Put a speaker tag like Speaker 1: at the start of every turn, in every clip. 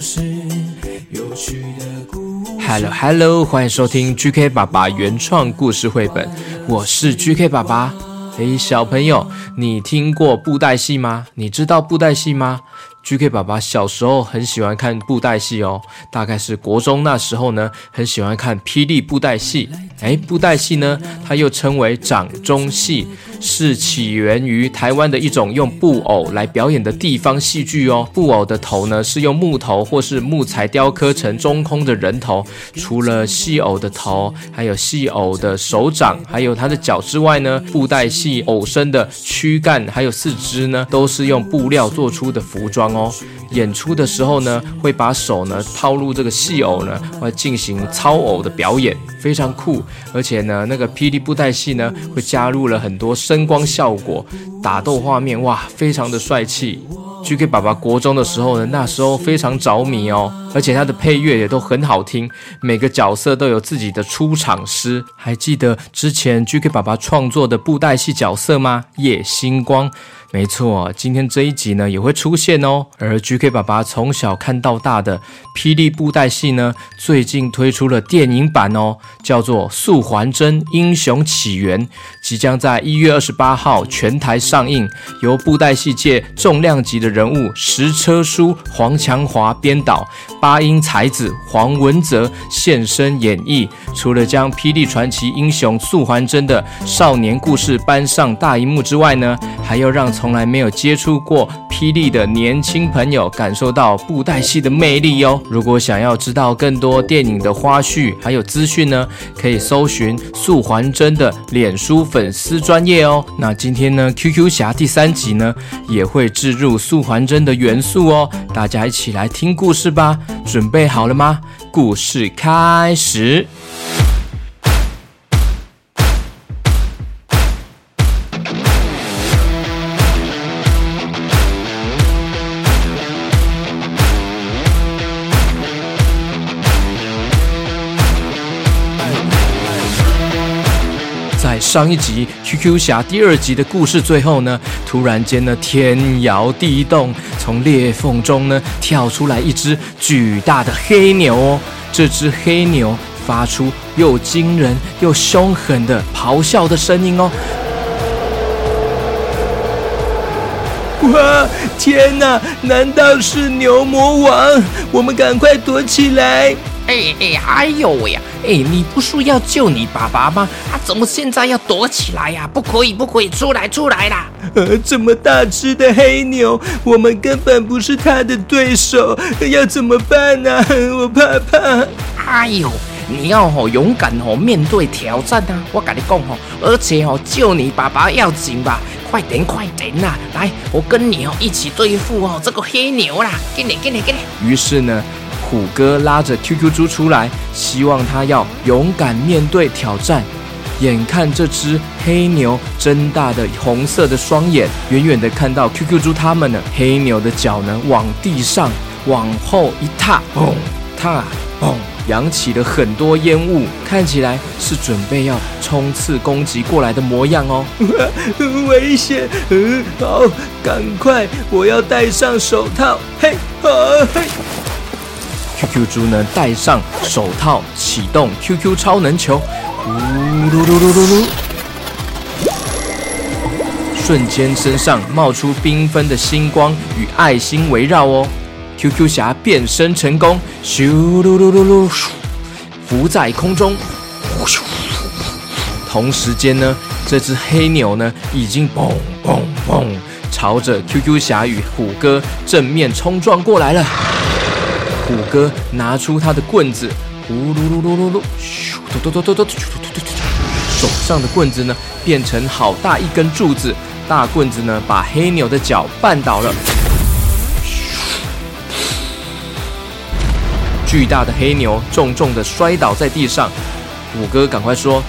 Speaker 1: 是有趣的故
Speaker 2: Hello Hello，欢迎收听 GK 爸爸原创故事绘本，我是 GK 爸爸。嘿，小朋友，你听过布袋戏吗？你知道布袋戏吗？GK 爸爸小时候很喜欢看布袋戏哦，大概是国中那时候呢，很喜欢看霹雳布袋戏。哎，布袋戏呢，它又称为掌中戏，是起源于台湾的一种用布偶来表演的地方戏剧哦。布偶的头呢，是用木头或是木材雕刻成中空的人头。除了戏偶的头，还有戏偶的手掌，还有它的脚之外呢，布袋戏偶身的躯干还有四肢呢，都是用布料做出的服装哦。演出的时候呢，会把手呢套入这个戏偶呢，会进行操偶的表演，非常酷。而且呢，那个霹雳布袋戏呢，会加入了很多声光效果，打斗画面哇，非常的帅气。GK 爸爸国中的时候呢，那时候非常着迷哦，而且他的配乐也都很好听，每个角色都有自己的出场诗。还记得之前 GK 爸爸创作的布袋戏角色吗？夜星光。没错，今天这一集呢也会出现哦。而 GK 爸爸从小看到大的霹雳布袋戏呢，最近推出了电影版哦，叫做《素还真英雄起源》，即将在一月二十八号全台上映。由布袋戏界重量级的人物石车书、黄强华编导，八音才子黄文泽现身演绎。除了将霹雳传奇英雄素还真的少年故事搬上大荧幕之外呢，还要让从来没有接触过霹雳的年轻朋友感受到布袋戏的魅力哟。如果想要知道更多电影的花絮还有资讯呢，可以搜寻素还真的脸书粉丝专页哦。那今天呢，QQ 侠第三集呢也会置入素还真的元素哦。大家一起来听故事吧，准备好了吗？故事开始。上一集 QQ 侠第二集的故事最后呢，突然间呢，天摇地动，从裂缝中呢跳出来一只巨大的黑牛哦。这只黑牛发出又惊人又凶狠的咆哮的声音哦。哇！天哪，难道是牛魔王？我们赶快躲起来！
Speaker 3: 哎哎，哎呦喂呀！哎，你不是要救你爸爸吗？啊，怎么现在要躲起来呀？不可以，不可以，出来，出来啦！
Speaker 1: 呃，这么大只的黑牛，我们根本不是他的对手，要怎么办呢？我怕怕。
Speaker 3: 哎呦，你要吼勇敢吼面对挑战啊！我跟你讲吼，而且吼救你爸爸要紧吧？快点，快点呐！来，我跟你哦一起对付哦这个黑牛啦！给你，给你，给你。
Speaker 2: 于是呢。虎哥拉着 QQ 猪出来，希望他要勇敢面对挑战。眼看这只黑牛睁大的红色的双眼，远远的看到 QQ 猪他们呢，黑牛的脚呢往地上往后一踏，嘣踏嘣，扬起了很多烟雾，看起来是准备要冲刺攻击过来的模样哦。
Speaker 1: 危险！嗯，好，赶快，我要戴上手套。嘿，啊，嘿。
Speaker 2: QQ 猪呢，戴上手套，启动 QQ 超能球，呼噜噜噜噜噜，瞬间身上冒出缤纷的星光与爱心围绕哦。QQ 侠变身成功，咻噜噜噜噜，浮在空中。同时间呢，这只黑牛呢，已经砰砰砰，朝着 QQ 侠与虎哥正面冲撞过来了。虎哥拿出他的棍子，呼噜噜噜噜噜，咻嘟嘟嘟嘟嘟，嘟嘟嘟，手上的棍子呢变成好大一根柱子，大棍子呢把黑牛的脚绊倒了。巨大的黑牛重重的摔倒在地上，虎哥赶快说：“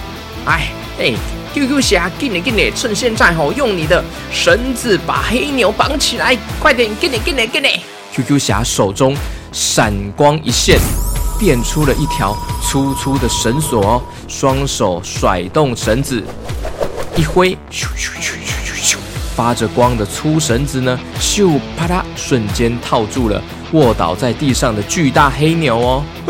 Speaker 1: 哎哎，QQ 侠，给你给你，趁现在吼、哦，用你的绳子把黑牛绑起来，快点，给你给你给你。
Speaker 2: ”QQ 侠手中闪光一现，变出了一条粗粗的绳索哦，双手甩动绳子，一挥，咻咻咻咻咻咻，发着光的粗绳子呢，咻啪嗒，瞬间套住了。卧倒在地上的巨大黑牛哦，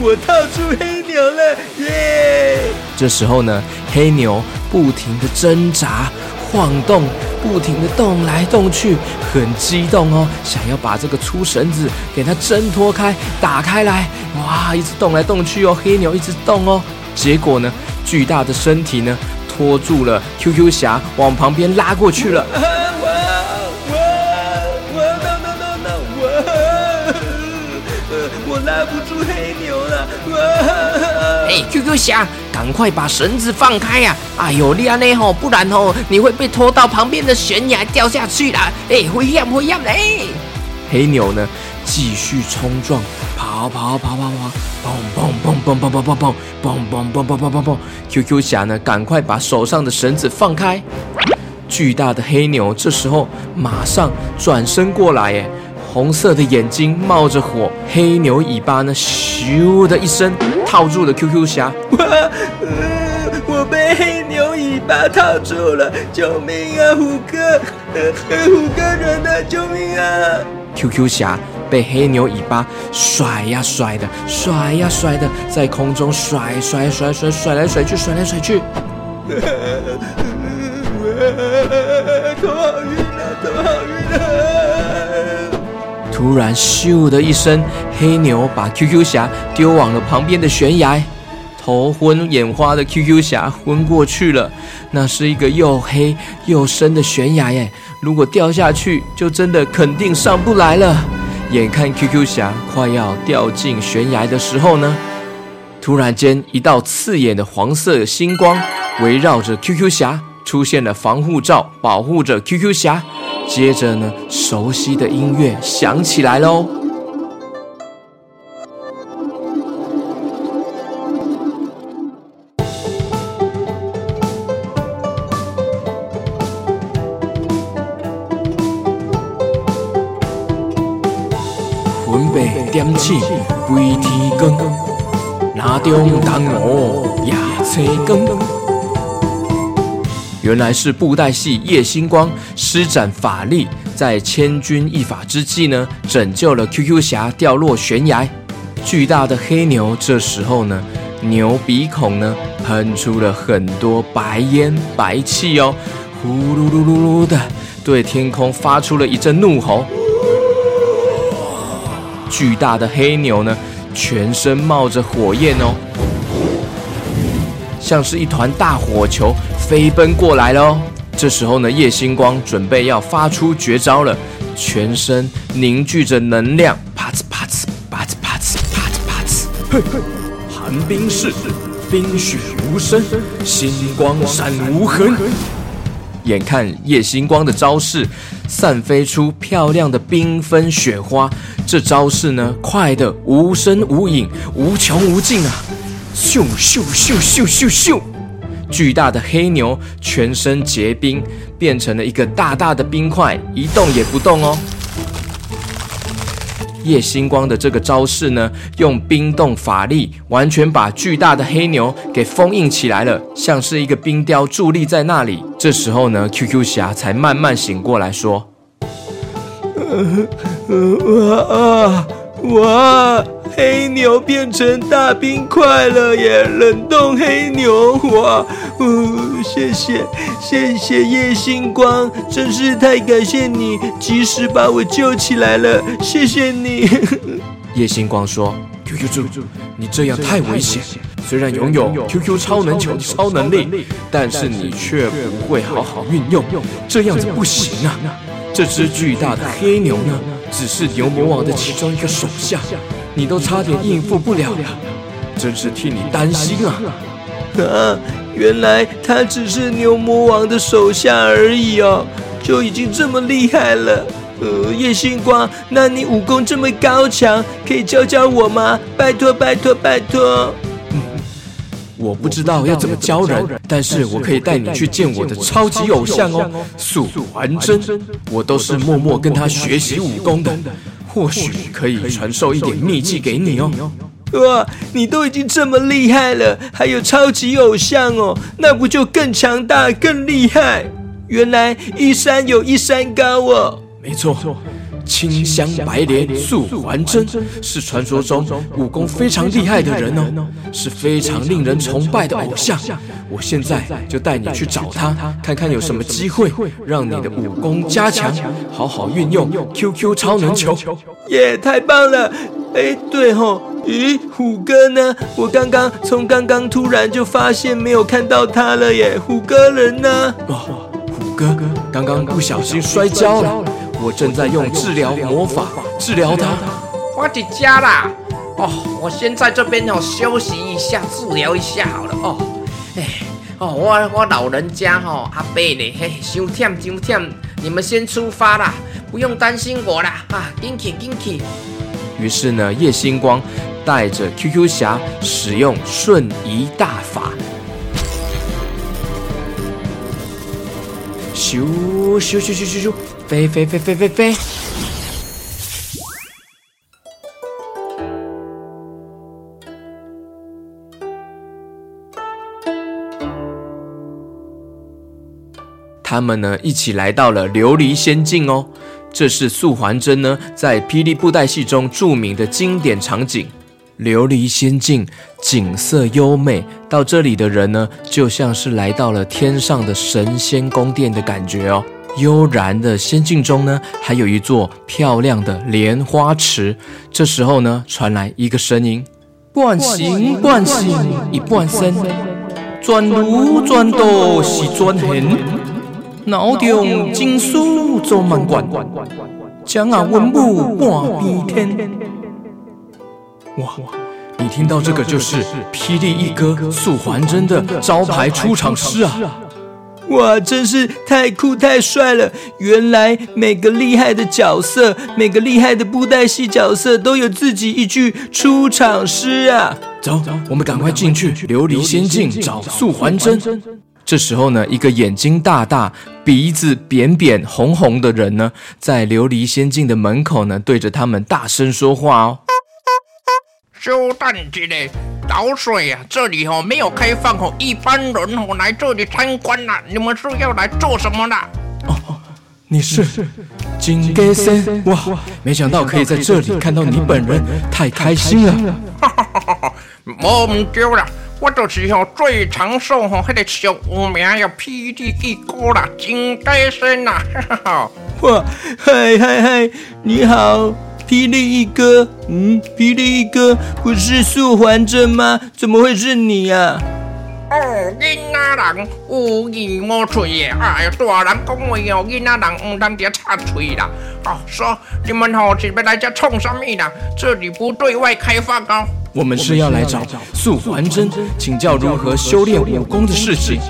Speaker 4: 我套住黑牛了耶！
Speaker 2: 这时候呢，黑牛不停地挣扎、晃动，不停的动来动去，很激动哦，想要把这个粗绳子给它挣脱开、打开来。哇，一直动来动去哦，黑牛一直动哦。结果呢，巨大的身体呢，拖住了 QQ 侠，往旁边拉过去了。
Speaker 4: 我拉不住黑牛了！
Speaker 1: 哎，QQ 侠，赶快把绳子放开呀！哎呦，你安呢吼，不然吼你会被拖到旁边的悬崖掉下去啦！哎，危险危险嘞！
Speaker 2: 黑牛呢，继续冲撞，跑跑跑跑跑，砰砰砰砰砰砰砰砰，砰砰砰砰砰砰砰。QQ 侠呢，赶快把手上的绳子放开。巨大的黑牛这时候马上转身过来，哎。红色的眼睛冒着火，黑牛尾巴呢，咻的一声套住了 QQ 侠。
Speaker 4: 我、呃，我被黑牛尾巴套住了，救命啊，虎哥！呃，虎哥人呢？救命啊
Speaker 2: ！QQ 侠被黑牛尾巴甩呀甩的，甩呀甩的，在空中甩甩甩甩甩来甩去，甩来甩去。突然，咻的一声，黑牛把 QQ 侠丢往了旁边的悬崖，头昏眼花的 QQ 侠昏过去了。那是一个又黑又深的悬崖，耶，如果掉下去，就真的肯定上不来了。眼看 QQ 侠快要掉进悬崖的时候呢，突然间，一道刺眼的黄色星光围绕着 QQ 侠，出现了防护罩，保护着 QQ 侠。接着呢，熟悉的音乐响起来喽。分贝点起归天光，那中当我夜青光。原来是布袋戏叶星光施展法力，在千钧一发之际呢，拯救了 QQ 侠掉落悬崖。巨大的黑牛这时候呢，牛鼻孔呢喷出了很多白烟白气哦，呼噜噜噜噜的，对天空发出了一阵怒吼。巨大的黑牛呢，全身冒着火焰哦。像是一团大火球飞奔过来了哦。这时候呢，叶星光准备要发出绝招了，全身凝聚着能量，啪呲啪呲啪呲啪呲啪呲啪呲，嘿嘿，寒冰式，冰雪无声，星光闪无痕。眼看叶星光的招式散飞出漂亮的缤纷雪花，这招式呢，快的无声无影，无穷无尽啊！咻咻咻咻咻咻！巨大的黑牛全身结冰，变成了一个大大的冰块，一动也不动哦。叶星光的这个招式呢，用冰冻法力，完全把巨大的黑牛给封印起来了，像是一个冰雕伫立在那里。这时候呢，QQ 侠才慢慢醒过来，说：“
Speaker 4: 呃呃啊哇！”黑牛变成大冰块了耶！冷冻黑牛，哇！哦，谢谢，谢谢叶星光，真是太感谢你，及时把我救起来了，谢谢你。
Speaker 2: 叶星光说：“QQ 猪，你这样太危险。虽然拥有 QQ 超能球的超能力，但是你却不会好好运用，这样子不行啊！这只巨大的黑牛呢，只是牛魔王的其中一个手下。”你都差点应付不了了，真是替你担心啊！
Speaker 4: 啊，原来他只是牛魔王的手下而已哦，就已经这么厉害了。呃，叶星光，那你武功这么高强，可以教教我吗？拜托，拜托，拜托。
Speaker 2: 嗯，我不知道要怎么教人，但是我可以带你去见我的超级偶像哦，素还真。我都是默默跟他学习武功的，或许可以传授一点秘技给你哦。
Speaker 4: 哇，你都已经这么厉害了，还有超级偶像哦，那不就更强大、更厉害？原来一山有一山高哦。
Speaker 2: 没错，清香白莲素还真，是传说中武功非常厉害的人哦，是非常令人崇拜的偶像。我现在就带你去找他，看看有什么机会让你的武功加强，好好运用 QQ 超能球。
Speaker 4: 耶，太棒了！哎，对吼，咦，虎哥呢？我刚刚从刚刚突然就发现没有看到他了耶，虎哥人呢？
Speaker 2: 哦，虎哥刚刚不小心摔跤了。我正在用治疗魔法治疗他，
Speaker 3: 我的家啦！哦，我先在这边哦休息一下，治疗一下好了哦。哎，哦，我我老人家哈、哦、阿伯呢，嘿，伤忝伤忝，你们先出发啦，不用担心我啦啊，进去进去。
Speaker 2: 于是呢，叶星光带着 QQ 侠使用瞬移大法。咻咻咻咻咻咻，飞飞飞飞飞飞！他们呢，一起来到了琉璃仙境哦。这是素还真呢，在霹雳布袋戏中著名的经典场景。琉璃仙境景色优美，到这里的人呢，就像是来到了天上的神仙宫殿的感觉哦。悠然的仙境中呢，还有一座漂亮的莲花池。这时候呢，传来一个声音：半形半形一半身，转如转度是转形，脑中金书做满贯，将啊文武半边天。哇，你听到这个就是霹雳一哥素还真的招牌出场诗啊！
Speaker 4: 哇，真是太酷太帅了！原来每个厉害的角色，每个厉害的布袋戏角色都有自己一句出场诗啊！
Speaker 2: 走，我们赶快进去琉璃仙境找素还真。这时候呢，一个眼睛大大、鼻子扁扁、红红的人呢，在琉璃仙境的门口呢，对着他们大声说话哦。
Speaker 3: 稍等一嘞，老水啊，这里哦没有开放哦，一般人哦来这里参观啦。你们是要来做什么的？
Speaker 2: 哦，你是金戈森哇！没想到可以在这里看到你本人，太开心了。
Speaker 3: 哈哈哈哈哈！我唔对啦，我就是哦最长寿哦，那个小有名要霹雳一哥啦，金戈森呐！哈哈哈！
Speaker 4: 哇，嗨嗨嗨，你好。霹雳一哥，嗯，霹雳一哥不是素还真吗？怎么会是你呀？
Speaker 3: 哦，囡仔人有耳无嘴耶！哎呀，大人讲话哦，囡仔人唔当啲插嘴啦。哦，说你们好，是要来这冲什么啦？这里不对外开放哦。
Speaker 2: 我们是要来找素还真，请教如何修炼武功的事情。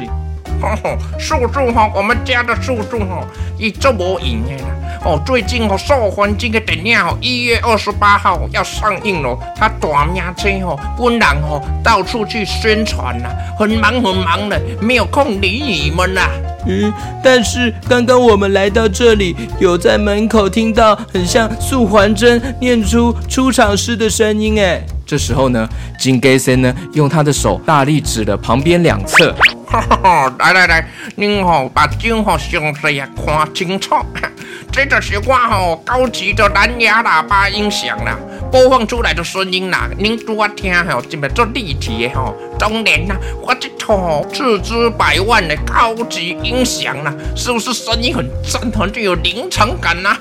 Speaker 3: 吼吼，素素哈，我们家的素素哈，伊做无闲的啦。哦，最近哦，素还真的电影哦，一月二十八号要上映了。他大名声哦，本人哦到处去宣传啦，很忙很忙的，没有空理你们啦。
Speaker 4: 嗯，但是刚刚我们来到这里，有在门口听到很像素环真念出出场诗的声音哎。
Speaker 2: 这时候呢，金戈森呢用他的手大力指了旁边两侧。
Speaker 3: 哈哈哈！来来来，您好，把镜好详细啊看清楚。这就是我吼高级的蓝牙喇叭音响啦，播放出来的声音啦，您多听吼，这么做立体的吼。当然啦，我这套斥资百万的高级音响啦，是不是声音很震，撼具有临场感呐？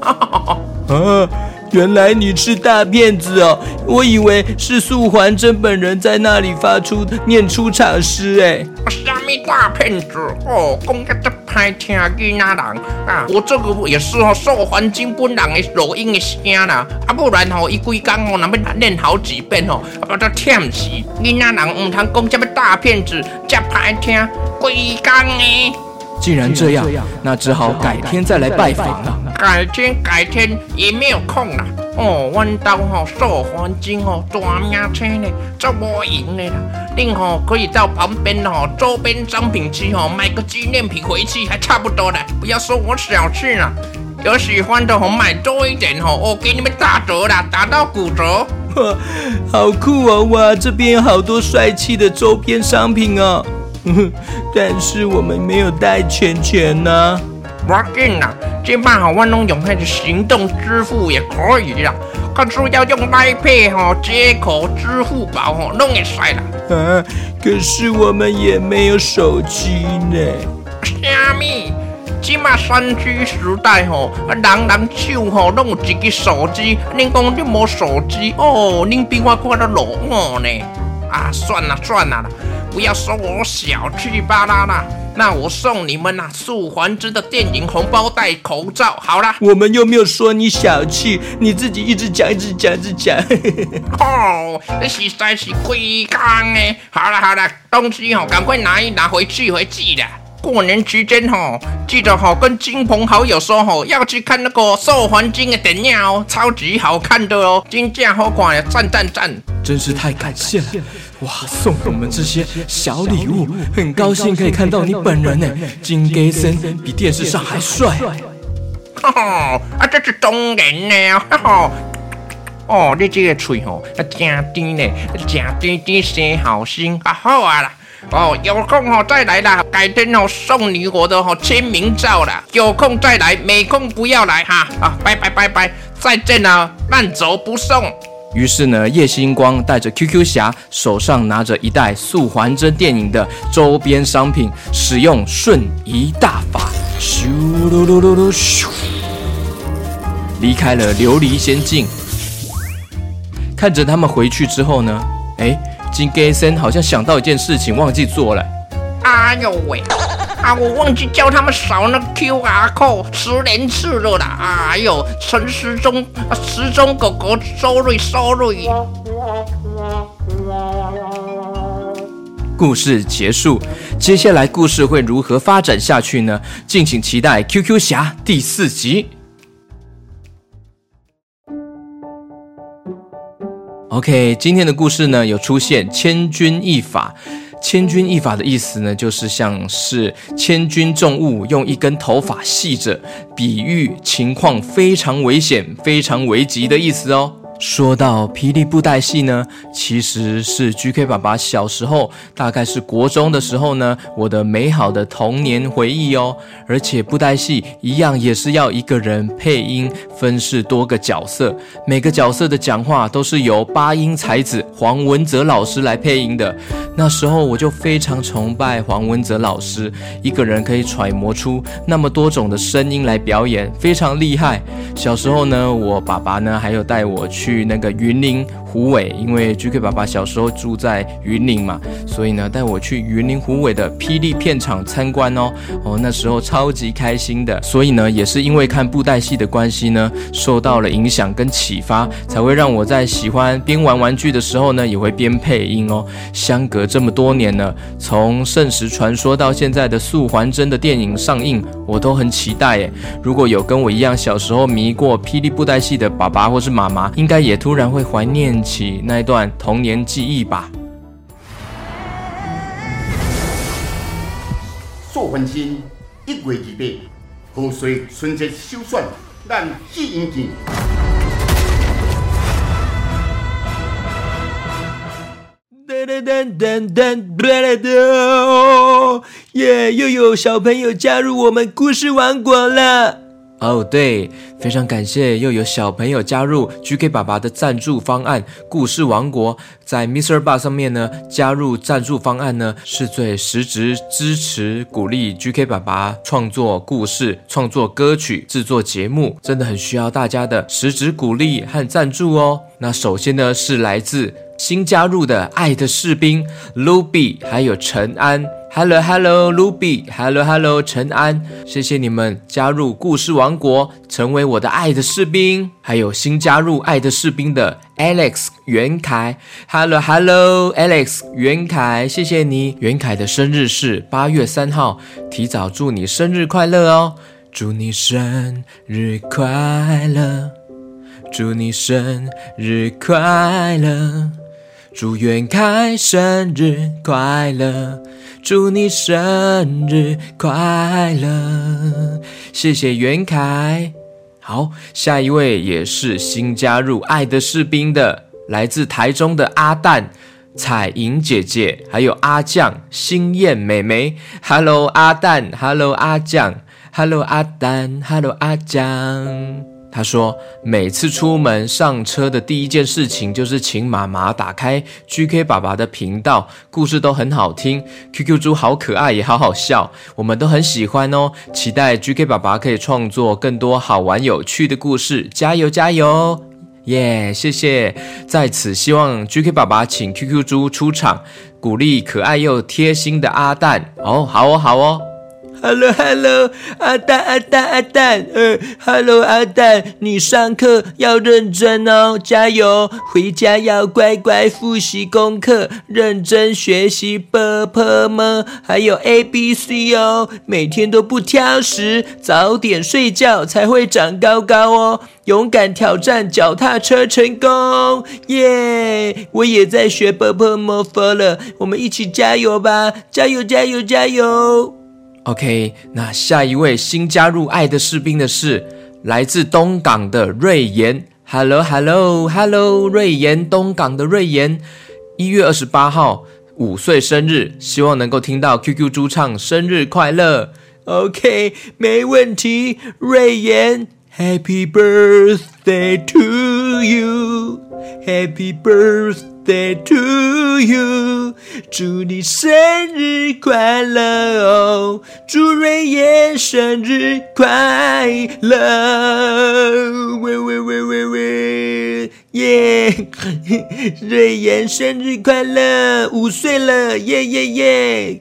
Speaker 4: 啊，原来你是大骗子哦，我以为是素还真本人在那里发出念出场诗哎。
Speaker 3: 什么大骗子哦，讲个这歹听囡仔人啊，我这个也是哦，素还真本人的录音的声啦，啊不然吼，一规工哦，那么念好几遍哦，把它忝死。囡仔人唔通讲这么大骗子，这歹听，规工呢。
Speaker 2: 既然这样，那只好改天再来拜访了。
Speaker 3: 改天改天也没有空了。哦，弯刀哈受环境哦，大名车呢，这么赢的啦。您哈可以到旁边哦周边商品区哦买个纪念品回去，还差不多的。不要说我小气了，有喜欢的哈买多一点哈，我给你们打折啦，打到骨折。
Speaker 2: 哇，好酷哦！哇，这边有好多帅气的周边商品哦。但是我们没有带钱钱呢。
Speaker 3: 不要紧啦，这把好万能用那个行动支付也可以啦。可是要用 Line Pay 哈，接口支付宝哈，弄也帅啦。
Speaker 2: 啊，可是我们也没有手机呢。
Speaker 3: 虾米？这嘛三 G 时代吼，啊人人手吼拢有一个手机。恁讲恁无手机哦？恁比我快得落伍呢。啊，算了算了啦，不要说我小气巴拉啦。那我送你们呐、啊，素还真的电影红包袋口罩，好啦。
Speaker 2: 我们又没有说你小气，你自己一直讲，一直讲，一直讲。
Speaker 3: 哦，这实在是亏刚哎。好了好了，东西哦，赶快拿一拿回去回去的。过年期间哈，记得哈跟亲朋好友说哈，要去看那个《兽环境》的电影哦，超级好看的哦，真正好看呀，赞赞赞！
Speaker 2: 真是太感谢了，哇，送我们这些小礼物，很高兴可以看到你本人呢，金给森比电视上还帅。
Speaker 3: 哈哈，啊，这是当然呢，哈哈。哦，你这个嘴吼，啊，真甜呢，真甜甜生好心，啊好啊啦。哦，有空哦再来啦，改天哦送你我的哦签名照啦，有空再来，没空不要来哈。啊，拜拜拜拜，再见了，慢走不送。
Speaker 2: 于是呢，叶星光带着 QQ 侠，手上拿着一袋素还真电影的周边商品，使用瞬移大法，咻噜噜噜噜咻，离开了琉璃仙境。看着他们回去之后呢，哎。金给森好像想到一件事情，忘记做了。
Speaker 3: 哎呦喂！啊，我忘记叫他们扫那 QR code 十连次了啦！哎呦，陈时中，时中狗狗，sorry sorry。
Speaker 2: 故事结束，接下来故事会如何发展下去呢？敬请期待《QQ 侠》第四集。OK，今天的故事呢，有出现千钧一发。千钧一发的意思呢，就是像是千钧重物用一根头发系着，比喻情况非常危险、非常危急的意思哦。说到霹雳布袋戏呢，其实是 GK 爸爸小时候，大概是国中的时候呢，我的美好的童年回忆哦。而且布袋戏一样也是要一个人配音，分饰多个角色，每个角色的讲话都是由八音才子黄文泽老师来配音的。那时候我就非常崇拜黄文泽老师，一个人可以揣摩出那么多种的声音来表演，非常厉害。小时候呢，我爸爸呢还有带我去。去那个云林虎尾，因为 GK 爸爸小时候住在云林嘛，所以呢带我去云林虎尾的霹雳片场参观哦。哦，那时候超级开心的。所以呢，也是因为看布袋戏的关系呢，受到了影响跟启发，才会让我在喜欢边玩玩具的时候呢，也会边配音哦。相隔这么多年呢，从《圣石传说》到现在的《素还真》的电影上映，我都很期待诶。如果有跟我一样小时候迷过霹雳布袋戏的爸爸或是妈妈，应该。也突然会怀念起那段童年记忆吧。
Speaker 5: 素还真一月二八，贺岁春节首选，咱试音见。
Speaker 2: 噔噔噔噔噔，噔噔耶！又有小朋友加入我们故事王国了。哦，对，非常感谢又有小朋友加入 GK 爸爸的赞助方案“故事王国”。在 Mister 爸上面呢，加入赞助方案呢，是最实质支持鼓励 GK 爸爸创作故事、创作歌曲、制作节目，真的很需要大家的实质鼓励和赞助哦。那首先呢，是来自新加入的爱的士兵 Ruby，还有陈安。Hello Hello Ruby，Hello Hello 陈安，谢谢你们加入故事王国，成为我的爱的士兵。还有新加入爱的士兵的 Alex 袁凯，Hello Hello Alex 袁凯，谢谢你。袁凯的生日是八月三号，提早祝你生日快乐哦！祝你生日快乐，祝你生日快乐。祝袁凯生日快乐，祝你生日快乐，谢谢袁凯。好，下一位也是新加入爱的士兵的，来自台中的阿蛋、彩莹姐姐，还有阿酱、心燕妹妹。Hello，阿蛋，Hello，阿酱，Hello，阿蛋，Hello，阿酱。他说：“每次出门上车的第一件事情就是请妈妈打开 GK 爸爸的频道，故事都很好听。QQ 猪好可爱，也好好笑，我们都很喜欢哦。期待 GK 爸爸可以创作更多好玩有趣的故事，加油加油！耶，谢谢。在此希望 GK 爸爸请 QQ 猪出场，鼓励可爱又贴心的阿蛋。哦，好哦，好哦。”
Speaker 4: Hello，Hello，阿蛋，阿蛋，阿蛋。Hello，阿蛋，你上课要认真哦，加油！回家要乖乖复习功课，认真学习。Pepe，么还有 ABC 哦，每天都不挑食，早点睡觉才会长高高哦。勇敢挑战，脚踏车成功耶！我也在学 Pepe，么佛了，我们一起加油吧！加油，加油，加油！
Speaker 2: ！OK，那下一位新加入爱的士兵的是来自东港的瑞妍。Hello，Hello，Hello，瑞妍，东港的瑞妍，一月二十八号五岁生日，希望能够听到 QQ 猪唱生日快乐。
Speaker 4: OK，没问题，瑞妍，Happy birthday to you，Happy birthday。Day to you，祝你生日快乐哦！祝瑞妍生日快乐！喂喂喂喂喂，耶！瑞妍生日快乐，五岁了，耶耶耶！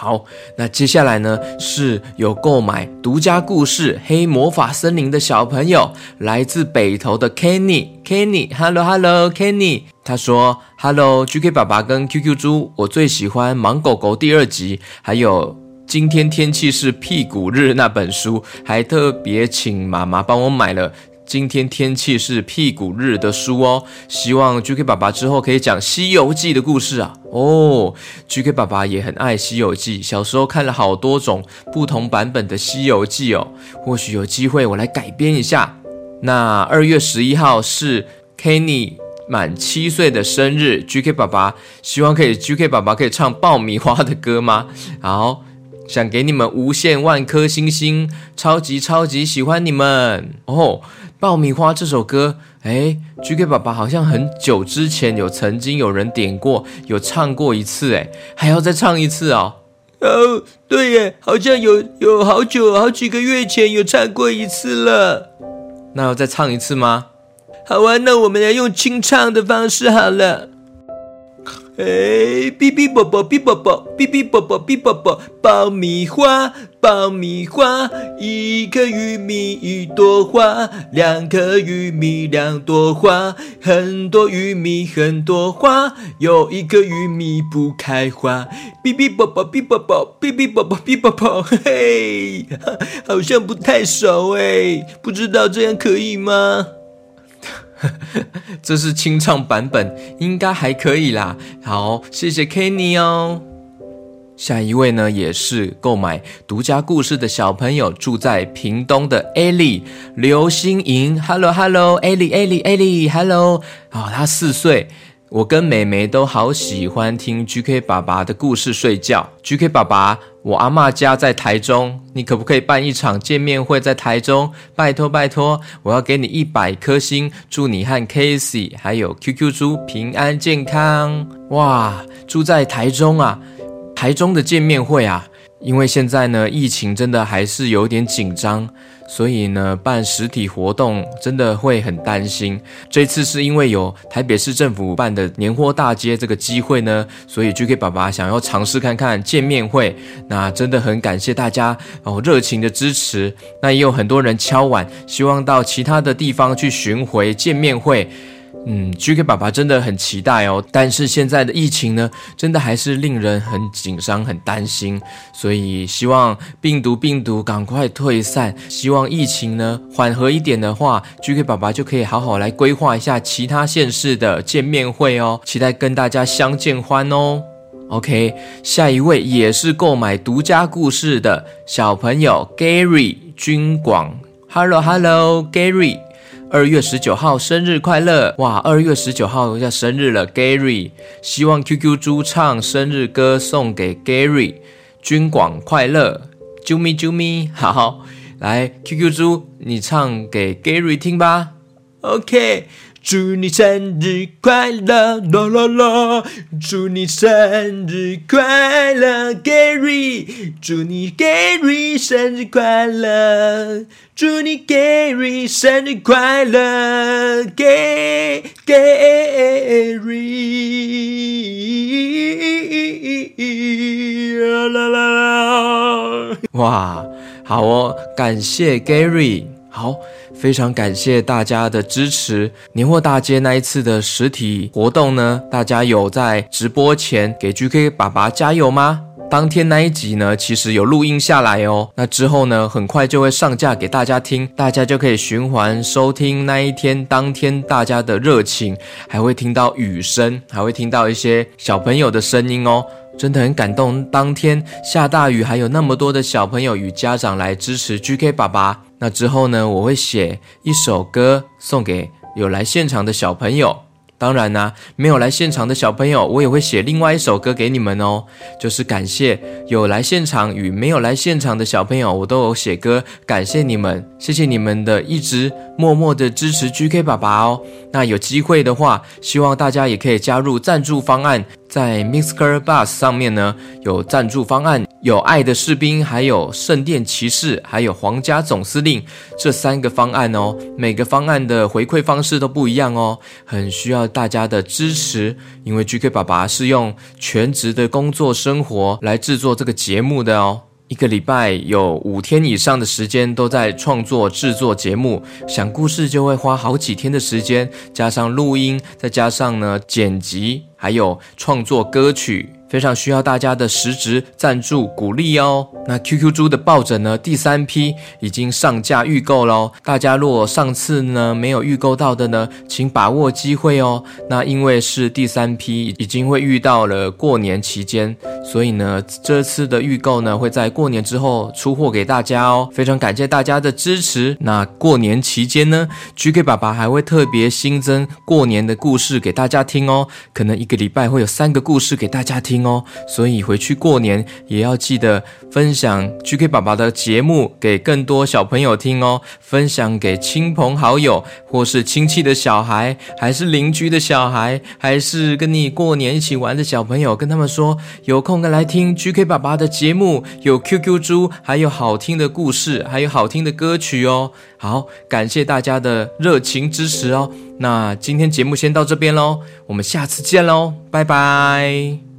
Speaker 2: 好，那接下来呢，是有购买独家故事《黑魔法森林》的小朋友，来自北投的 Kenny，Kenny，Hello Hello，Kenny，他说：“Hello，GK 爸爸跟 QQ 猪，我最喜欢《盲狗狗》第二集，还有今天天气是屁股日那本书，还特别请妈妈帮我买了。”今天天气是屁股日的书哦，希望 GK 爸爸之后可以讲《西游记》的故事啊。哦，GK 爸爸也很爱《西游记》，小时候看了好多种不同版本的《西游记》哦。或许有机会我来改编一下。那二月十一号是 Kenny 满七岁的生日，GK 爸爸希望可以 GK 爸爸可以唱爆米花的歌吗？好，想给你们无限万颗星星，超级超级喜欢你们哦。爆米花这首歌，诶，GK 爸爸好像很久之前有曾经有人点过，有唱过一次，诶，还要再唱一次哦。
Speaker 4: 哦，对耶，好像有有好久好几个月前有唱过一次了。
Speaker 2: 那要再唱一次吗？
Speaker 4: 好啊，那我们来用清唱的方式好了。哎，哔哔啵啵，哔啵啵，哔哔啵啵，哔啵啵，爆米花，爆米花，一颗玉米一朵花，两颗玉米两朵花，很多玉米很多花，有一颗玉米不开花。哔哔啵啵，哔啵啵，哔哔啵啵，哔啵啵，嘿嘿，好像不太熟哎，不知道这样可以吗？
Speaker 2: 这是清唱版本，应该还可以啦。好，谢谢 Kenny 哦。下一位呢，也是购买独家故事的小朋友，住在屏东的 Ellie 刘心莹。Hello，Hello，Ellie，Ellie，Ellie，Hello。好，他四岁。我跟妹妹都好喜欢听 GK 爸爸的故事睡觉。GK 爸爸，我阿妈家在台中，你可不可以办一场见面会在台中？拜托拜托，我要给你一百颗星，祝你和 Casey 还有 QQ 猪平安健康。哇，住在台中啊，台中的见面会啊，因为现在呢，疫情真的还是有点紧张，所以呢，办实体活动真的会很担心。这次是因为有台北市政府办的年货大街这个机会呢，所以 GK 爸爸想要尝试看看见面会。那真的很感谢大家哦热情的支持。那也有很多人敲碗，希望到其他的地方去巡回见面会。嗯，GK 爸爸真的很期待哦，但是现在的疫情呢，真的还是令人很紧张、很担心，所以希望病毒病毒赶快退散，希望疫情呢缓和一点的话，GK 爸爸就可以好好来规划一下其他县市的见面会哦，期待跟大家相见欢哦。OK，下一位也是购买独家故事的小朋友 Gary 军广，Hello Hello Gary。二月十九号生日快乐！哇，二月十九号要生日了，Gary，希望 QQ 猪唱生日歌送给 Gary，军广快乐，啾咪啾咪，好，来 QQ 猪，你唱给 Gary 听吧
Speaker 4: ，OK。祝你生日快乐，啦啦啦！祝你生日快乐，Gary！祝你 Gary 生日快乐，祝你 Gary 生日快乐，Gary！啦啦啦！
Speaker 2: 哇，好哦，感谢 Gary，好。非常感谢大家的支持。年货大街那一次的实体活动呢，大家有在直播前给 GK 爸爸加油吗？当天那一集呢，其实有录音下来哦。那之后呢，很快就会上架给大家听，大家就可以循环收听那一天当天大家的热情，还会听到雨声，还会听到一些小朋友的声音哦。真的很感动，当天下大雨，还有那么多的小朋友与家长来支持 GK 爸爸。那之后呢，我会写一首歌送给有来现场的小朋友。当然呢、啊，没有来现场的小朋友，我也会写另外一首歌给你们哦。就是感谢有来现场与没有来现场的小朋友，我都有写歌，感谢你们，谢谢你们的一直默默的支持 GK 爸爸哦。那有机会的话，希望大家也可以加入赞助方案。在 Mixer Bus 上面呢，有赞助方案，有爱的士兵，还有圣殿骑士，还有皇家总司令这三个方案哦。每个方案的回馈方式都不一样哦，很需要大家的支持。因为 GK 爸爸是用全职的工作生活来制作这个节目的哦。一个礼拜有五天以上的时间都在创作制作节目，想故事就会花好几天的时间，加上录音，再加上呢剪辑，还有创作歌曲。非常需要大家的实质赞助鼓励哦。那 QQ 猪的抱枕呢？第三批已经上架预购喽。大家如果上次呢没有预购到的呢，请把握机会哦。那因为是第三批，已经会遇到了过年期间，所以呢这次的预购呢会在过年之后出货给大家哦。非常感谢大家的支持。那过年期间呢，GK 爸爸还会特别新增过年的故事给大家听哦。可能一个礼拜会有三个故事给大家听。哦，所以回去过年也要记得分享 GK 爸爸的节目给更多小朋友听哦，分享给亲朋好友，或是亲戚的小孩，还是邻居的小孩，还是跟你过年一起玩的小朋友，跟他们说有空的来听 GK 爸爸的节目，有 QQ 猪，还有好听的故事，还有好听的歌曲哦。好，感谢大家的热情支持哦。那今天节目先到这边喽，我们下次见喽，拜拜。